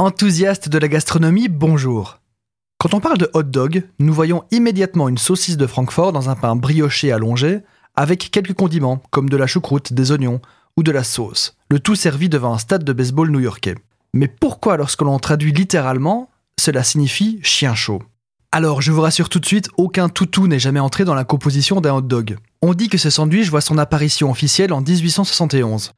Enthousiaste de la gastronomie, bonjour. Quand on parle de hot dog, nous voyons immédiatement une saucisse de Francfort dans un pain brioché allongé, avec quelques condiments, comme de la choucroute, des oignons ou de la sauce, le tout servi devant un stade de baseball new-yorkais. Mais pourquoi, lorsque l'on traduit littéralement, cela signifie chien chaud Alors, je vous rassure tout de suite, aucun toutou n'est jamais entré dans la composition d'un hot dog. On dit que ce sandwich voit son apparition officielle en 1871.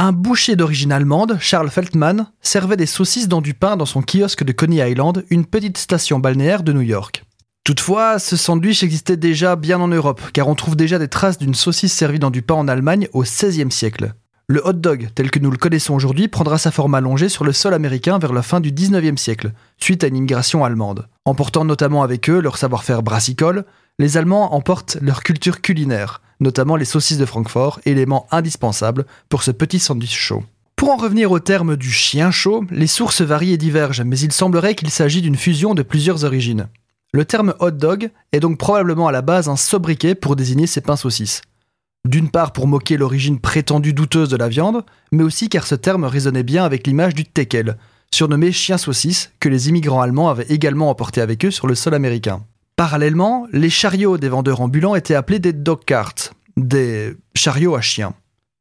Un boucher d'origine allemande, Charles Feldman, servait des saucisses dans du pain dans son kiosque de Coney Island, une petite station balnéaire de New York. Toutefois, ce sandwich existait déjà bien en Europe, car on trouve déjà des traces d'une saucisse servie dans du pain en Allemagne au XVIe siècle. Le hot dog, tel que nous le connaissons aujourd'hui, prendra sa forme allongée sur le sol américain vers la fin du XIXe siècle, suite à une immigration allemande. Emportant notamment avec eux leur savoir-faire brassicole, les Allemands emportent leur culture culinaire, notamment les saucisses de Francfort, élément indispensable pour ce petit sandwich chaud. Pour en revenir au terme du chien chaud, les sources varient et divergent, mais il semblerait qu'il s'agit d'une fusion de plusieurs origines. Le terme hot dog est donc probablement à la base un sobriquet pour désigner ces pains saucisses. D'une part pour moquer l'origine prétendue douteuse de la viande, mais aussi car ce terme résonnait bien avec l'image du teckel, surnommé chien saucisse, que les immigrants allemands avaient également emporté avec eux sur le sol américain. Parallèlement, les chariots des vendeurs ambulants étaient appelés des dog carts, des chariots à chiens.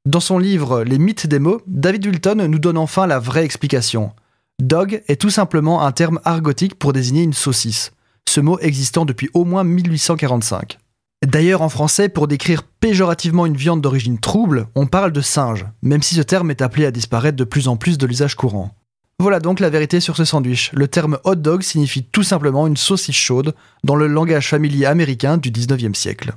Dans son livre Les mythes des mots, David Wilton nous donne enfin la vraie explication. Dog est tout simplement un terme argotique pour désigner une saucisse, ce mot existant depuis au moins 1845. D'ailleurs, en français, pour décrire péjorativement une viande d'origine trouble, on parle de singe, même si ce terme est appelé à disparaître de plus en plus de l'usage courant. Voilà donc la vérité sur ce sandwich. Le terme hot dog signifie tout simplement une saucisse chaude dans le langage familier américain du 19e siècle.